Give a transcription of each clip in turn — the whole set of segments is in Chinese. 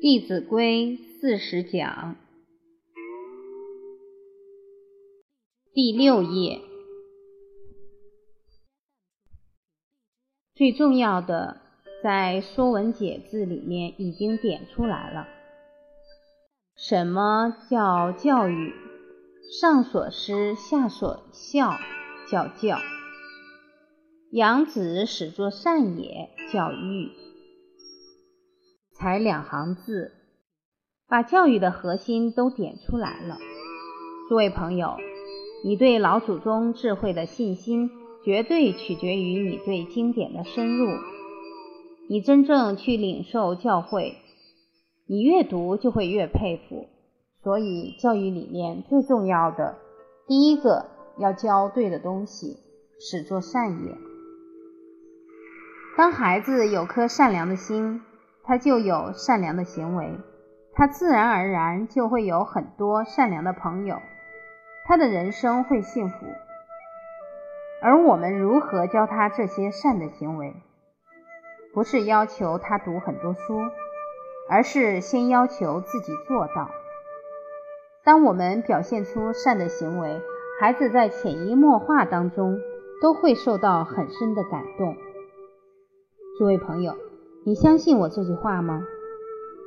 《弟子规》四十讲第六页，最重要的在《说文解字》里面已经点出来了。什么叫教育？上所施，下所效，叫教。养子使作善也，叫育。才两行字，把教育的核心都点出来了。诸位朋友，你对老祖宗智慧的信心，绝对取决于你对经典的深入。你真正去领受教诲，你越读就会越佩服。所以，教育里面最重要的，第一个要教对的东西，始作善也。当孩子有颗善良的心。他就有善良的行为，他自然而然就会有很多善良的朋友，他的人生会幸福。而我们如何教他这些善的行为？不是要求他读很多书，而是先要求自己做到。当我们表现出善的行为，孩子在潜移默化当中都会受到很深的感动。诸位朋友。你相信我这句话吗？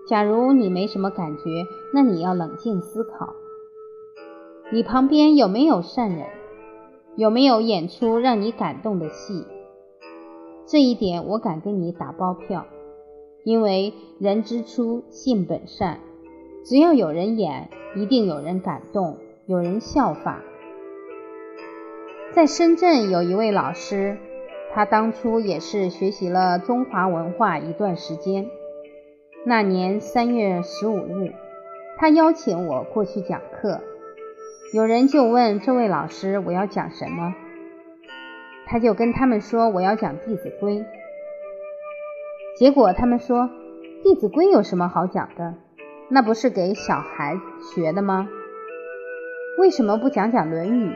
假如你没什么感觉，那你要冷静思考。你旁边有没有善人？有没有演出让你感动的戏？这一点我敢跟你打包票，因为人之初性本善，只要有人演，一定有人感动，有人效法。在深圳有一位老师。他当初也是学习了中华文化一段时间。那年三月十五日，他邀请我过去讲课。有人就问这位老师我要讲什么，他就跟他们说我要讲《弟子规》。结果他们说《弟子规》有什么好讲的？那不是给小孩学的吗？为什么不讲讲《论语》？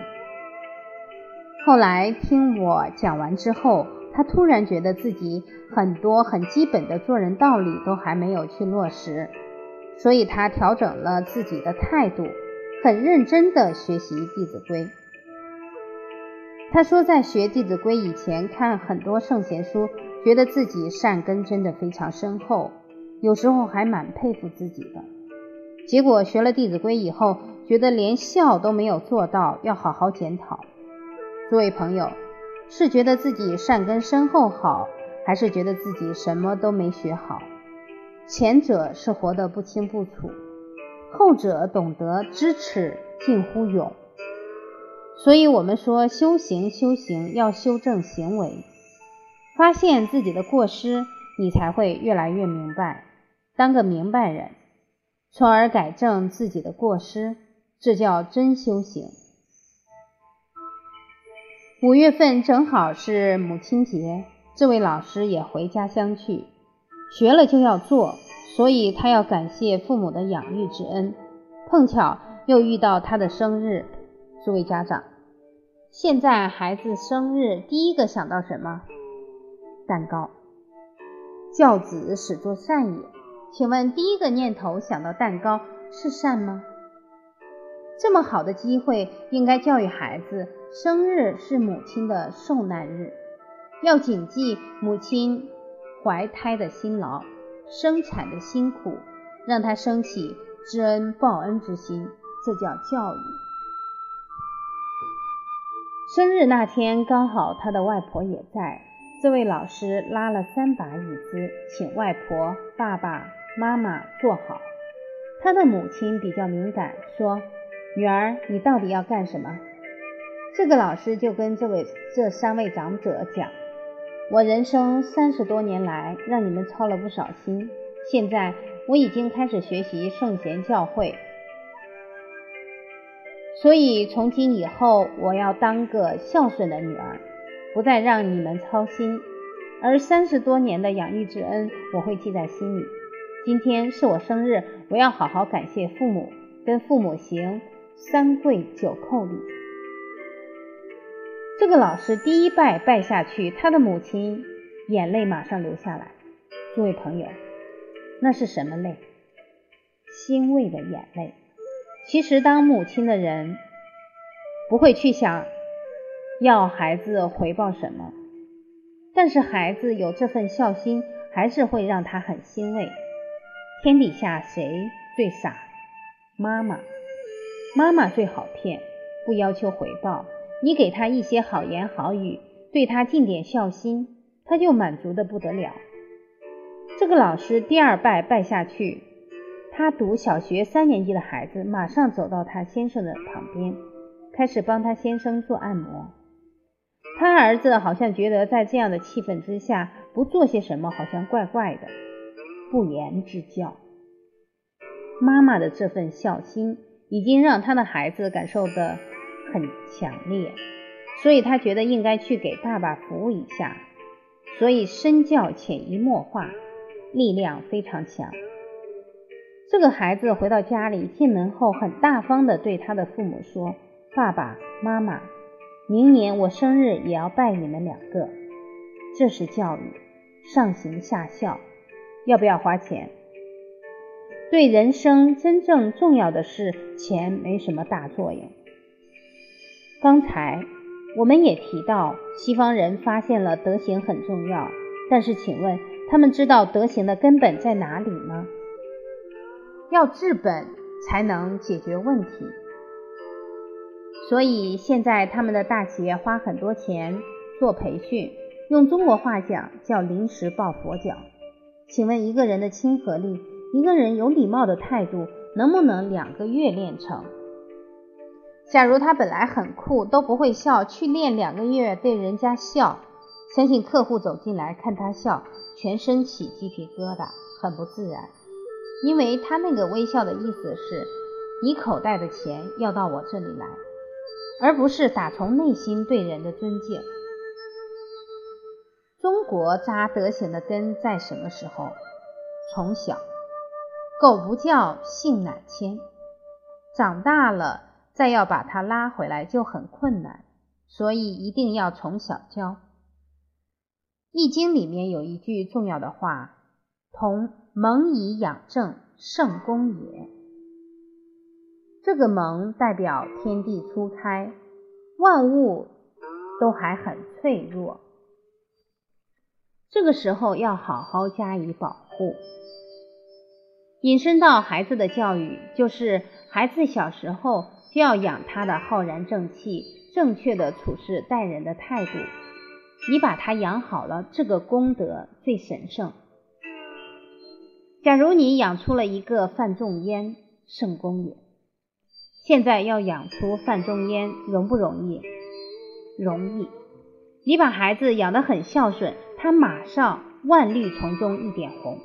后来听我讲完之后，他突然觉得自己很多很基本的做人道理都还没有去落实，所以他调整了自己的态度，很认真地学习《弟子规》。他说，在学《弟子规》以前，看很多圣贤书，觉得自己善根真的非常深厚，有时候还蛮佩服自己的。结果学了《弟子规》以后，觉得连孝都没有做到，要好好检讨。诸位朋友，是觉得自己善根深厚好，还是觉得自己什么都没学好？前者是活得不清不楚，后者懂得知耻近乎勇。所以，我们说修行，修行要修正行为，发现自己的过失，你才会越来越明白，当个明白人，从而改正自己的过失，这叫真修行。五月份正好是母亲节，这位老师也回家乡去，学了就要做，所以他要感谢父母的养育之恩。碰巧又遇到他的生日，诸位家长，现在孩子生日第一个想到什么？蛋糕。教子始作善也，请问第一个念头想到蛋糕是善吗？这么好的机会，应该教育孩子。生日是母亲的受难日，要谨记母亲怀胎的辛劳、生产的辛苦，让她升起知恩报恩之心，这叫教育。生日那天刚好他的外婆也在，这位老师拉了三把椅子，请外婆、爸爸妈妈坐好。他的母亲比较敏感，说：“女儿，你到底要干什么？”这个老师就跟这位这三位长者讲：“我人生三十多年来，让你们操了不少心。现在我已经开始学习圣贤教诲，所以从今以后，我要当个孝顺的女儿，不再让你们操心。而三十多年的养育之恩，我会记在心里。今天是我生日，我要好好感谢父母，跟父母行三跪九叩礼。”这个老师第一拜拜下去，他的母亲眼泪马上流下来。诸位朋友，那是什么泪？欣慰的眼泪。其实，当母亲的人不会去想要孩子回报什么，但是孩子有这份孝心，还是会让他很欣慰。天底下谁最傻？妈妈，妈妈最好骗，不要求回报，你给他一些好言好语，对他尽点孝心，他就满足的不得了。这个老师第二拜拜下去，他读小学三年级的孩子马上走到他先生的旁边，开始帮他先生做按摩。他儿子好像觉得在这样的气氛之下不做些什么好像怪怪的，不言之教。妈妈的这份孝心已经让他的孩子感受的很强烈，所以他觉得应该去给爸爸服务一下，所以身教潜移默化。力量非常强。这个孩子回到家里，进门后很大方的对他的父母说：“爸爸妈妈，明年我生日也要拜你们两个。”这是教育，上行下效。要不要花钱？对人生真正重要的是，钱没什么大作用。刚才我们也提到，西方人发现了德行很重要，但是请问？他们知道德行的根本在哪里吗？要治本才能解决问题，所以现在他们的大企业花很多钱做培训，用中国话讲叫临时抱佛脚。请问一个人的亲和力，一个人有礼貌的态度，能不能两个月练成？假如他本来很酷，都不会笑，去练两个月对人家笑，相信客户走进来看他笑。全身起鸡皮疙瘩，很不自然，因为他那个微笑的意思是，你口袋的钱要到我这里来，而不是打从内心对人的尊敬。中国扎德行的根在什么时候？从小，狗不叫性乃迁，长大了再要把他拉回来就很困难，所以一定要从小教。易经里面有一句重要的话：“同蒙以养正，圣功也。”这个蒙代表天地初开，万物都还很脆弱，这个时候要好好加以保护。引申到孩子的教育，就是孩子小时候要养他的浩然正气，正确的处事待人的态度。你把他养好了，这个功德最神圣。假如你养出了一个范仲淹，圣功也。现在要养出范仲淹容不容易？容易。你把孩子养得很孝顺，他马上万绿丛中一点红。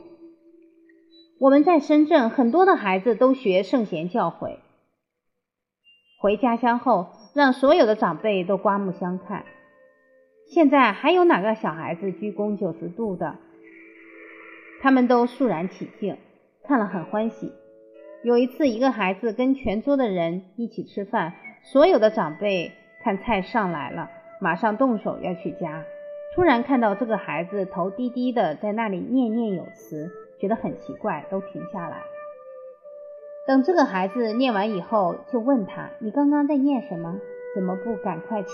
我们在深圳很多的孩子都学圣贤教诲，回家乡后让所有的长辈都刮目相看。现在还有哪个小孩子鞠躬九十度的？他们都肃然起敬，看了很欢喜。有一次，一个孩子跟全桌的人一起吃饭，所有的长辈看菜上来了，马上动手要去夹。突然看到这个孩子头低低的在那里念念有词，觉得很奇怪，都停下来。等这个孩子念完以后，就问他：“你刚刚在念什么？怎么不赶快吃？”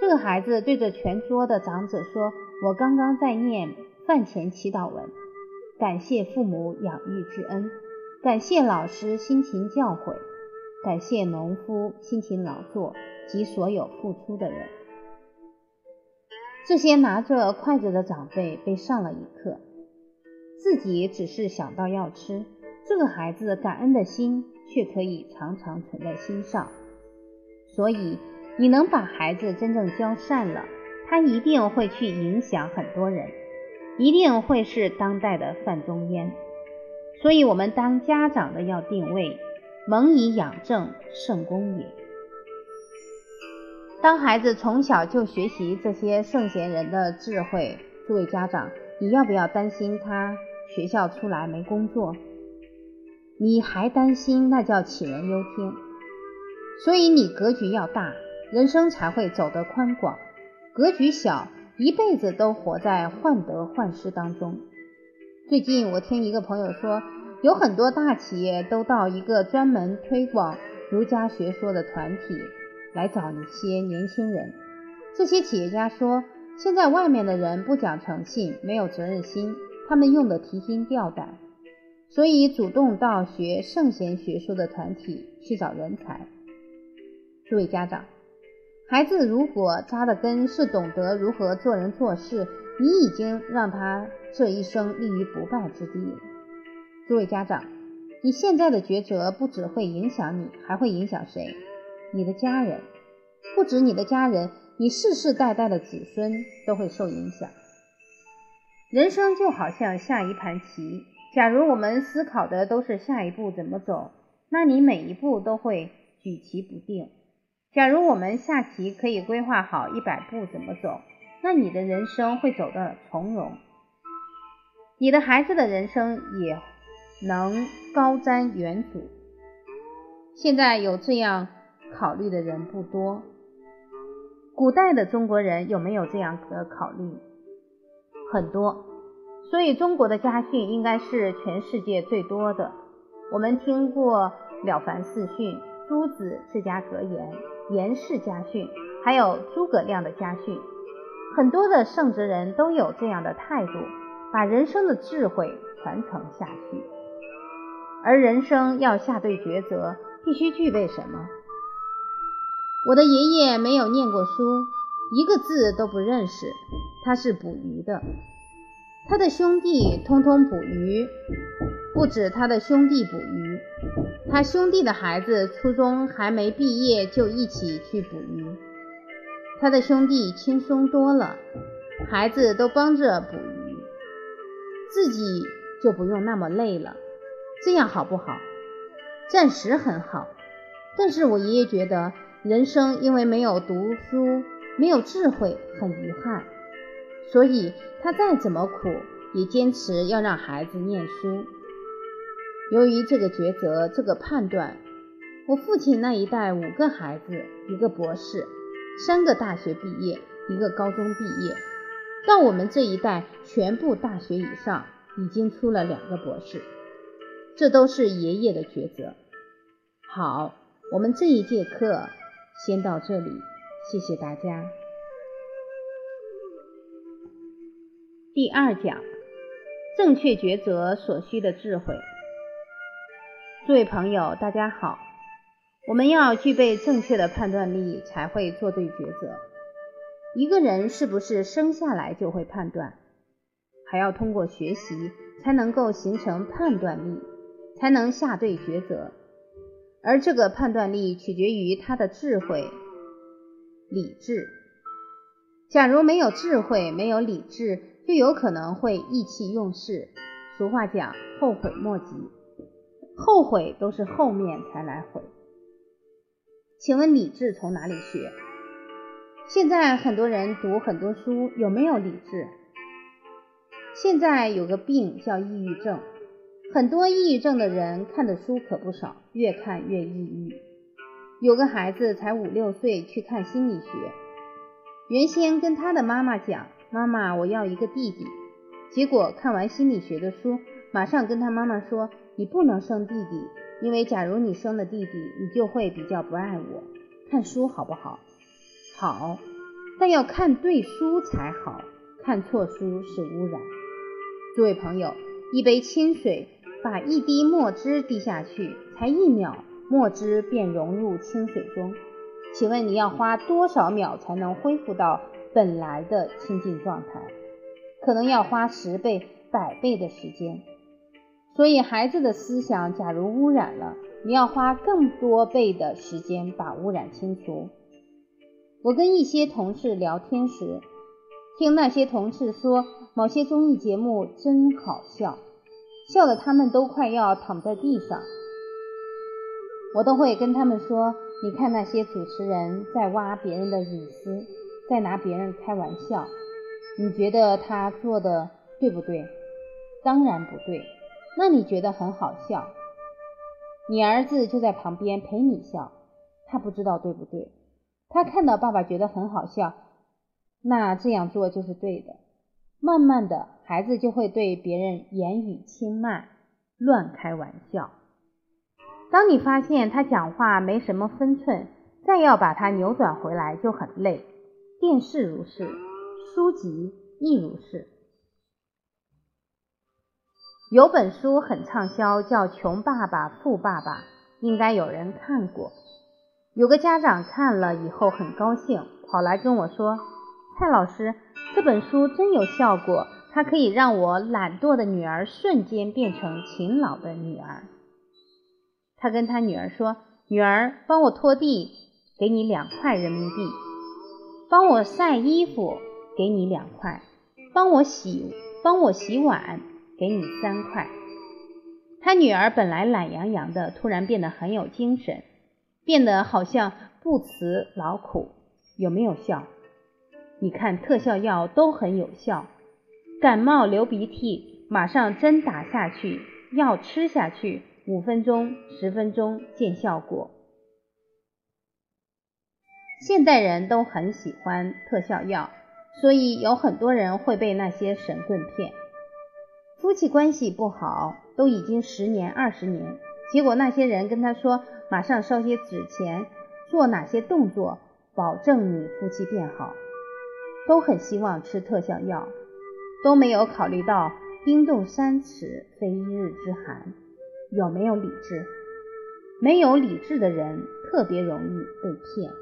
这个孩子对着全桌的长者说：“我刚刚在念饭前祈祷文，感谢父母养育之恩，感谢老师辛勤教诲，感谢农夫辛勤劳作及所有付出的人。”这些拿着筷子的长辈被上了一课，自己只是想到要吃，这个孩子感恩的心却可以常常存在心上，所以。你能把孩子真正教善了，他一定会去影响很多人，一定会是当代的范仲淹。所以，我们当家长的要定位，蒙以养正，圣功也。当孩子从小就学习这些圣贤人的智慧，诸位家长，你要不要担心他学校出来没工作？你还担心，那叫杞人忧天。所以，你格局要大。人生才会走得宽广，格局小，一辈子都活在患得患失当中。最近我听一个朋友说，有很多大企业都到一个专门推广儒家学说的团体来找一些年轻人。这些企业家说，现在外面的人不讲诚信，没有责任心，他们用的提心吊胆，所以主动到学圣贤学说的团体去找人才。诸位家长。孩子如果扎的根是懂得如何做人做事，你已经让他这一生立于不败之地。诸位家长，你现在的抉择不只会影响你，还会影响谁？你的家人，不止你的家人，你世世代代的子孙都会受影响。人生就好像下一盘棋，假如我们思考的都是下一步怎么走，那你每一步都会举棋不定。假如我们下棋可以规划好一百步怎么走，那你的人生会走得从容，你的孩子的人生也能高瞻远瞩。现在有这样考虑的人不多，古代的中国人有没有这样的考虑？很多，所以中国的家训应该是全世界最多的。我们听过《了凡四训》，朱子治家格言。颜氏家训，还有诸葛亮的家训，很多的圣哲人都有这样的态度，把人生的智慧传承下去。而人生要下对抉择，必须具备什么？我的爷爷没有念过书，一个字都不认识，他是捕鱼的，他的兄弟通通捕鱼，不止他的兄弟捕鱼。他兄弟的孩子初中还没毕业就一起去捕鱼，他的兄弟轻松多了，孩子都帮着捕鱼，自己就不用那么累了，这样好不好？暂时很好，但是我爷爷觉得人生因为没有读书，没有智慧，很遗憾，所以他再怎么苦，也坚持要让孩子念书。由于这个抉择，这个判断，我父亲那一代五个孩子，一个博士，三个大学毕业，一个高中毕业，到我们这一代全部大学以上，已经出了两个博士，这都是爷爷的抉择。好，我们这一节课先到这里，谢谢大家。第二讲，正确抉择所需的智慧。诸位朋友，大家好。我们要具备正确的判断力，才会做对抉择。一个人是不是生下来就会判断，还要通过学习才能够形成判断力，才能下对抉择。而这个判断力取决于他的智慧、理智。假如没有智慧，没有理智，就有可能会意气用事。俗话讲，后悔莫及。后悔都是后面才来悔。请问理智从哪里学？现在很多人读很多书，有没有理智？现在有个病叫抑郁症，很多抑郁症的人看的书可不少，越看越抑郁。有个孩子才五六岁去看心理学，原先跟他的妈妈讲：“妈妈，我要一个弟弟。”结果看完心理学的书，马上跟他妈妈说。你不能生弟弟，因为假如你生了弟弟，你就会比较不爱我。看书好不好？好，但要看对书才好，看错书是污染。诸位朋友，一杯清水，把一滴墨汁滴下去，才一秒，墨汁便融入清水中。请问你要花多少秒才能恢复到本来的清净状态？可能要花十倍、百倍的时间。所以，孩子的思想假如污染了，你要花更多倍的时间把污染清除。我跟一些同事聊天时，听那些同事说某些综艺节目真好笑，笑得他们都快要躺在地上。我都会跟他们说：“你看那些主持人在挖别人的隐私，在拿别人开玩笑，你觉得他做的对不对？当然不对。”那你觉得很好笑，你儿子就在旁边陪你笑，他不知道对不对？他看到爸爸觉得很好笑，那这样做就是对的。慢慢的，孩子就会对别人言语轻慢，乱开玩笑。当你发现他讲话没什么分寸，再要把它扭转回来就很累。电视如是，书籍亦如是。有本书很畅销，叫《穷爸爸富爸爸》，应该有人看过。有个家长看了以后很高兴，跑来跟我说：“蔡老师，这本书真有效果，它可以让我懒惰的女儿瞬间变成勤劳的女儿。”他跟他女儿说：“女儿，帮我拖地，给你两块人民币；帮我晒衣服，给你两块；帮我洗，帮我洗碗。”给你三块。他女儿本来懒洋洋的，突然变得很有精神，变得好像不辞劳苦。有没有效？你看特效药都很有效，感冒流鼻涕，马上针打下去，药吃下去，五分钟、十分钟见效果。现代人都很喜欢特效药，所以有很多人会被那些神棍骗。夫妻关系不好，都已经十年、二十年，结果那些人跟他说，马上烧些纸钱，做哪些动作，保证你夫妻变好，都很希望吃特效药，都没有考虑到冰冻三尺非一日之寒，有没有理智？没有理智的人特别容易被骗。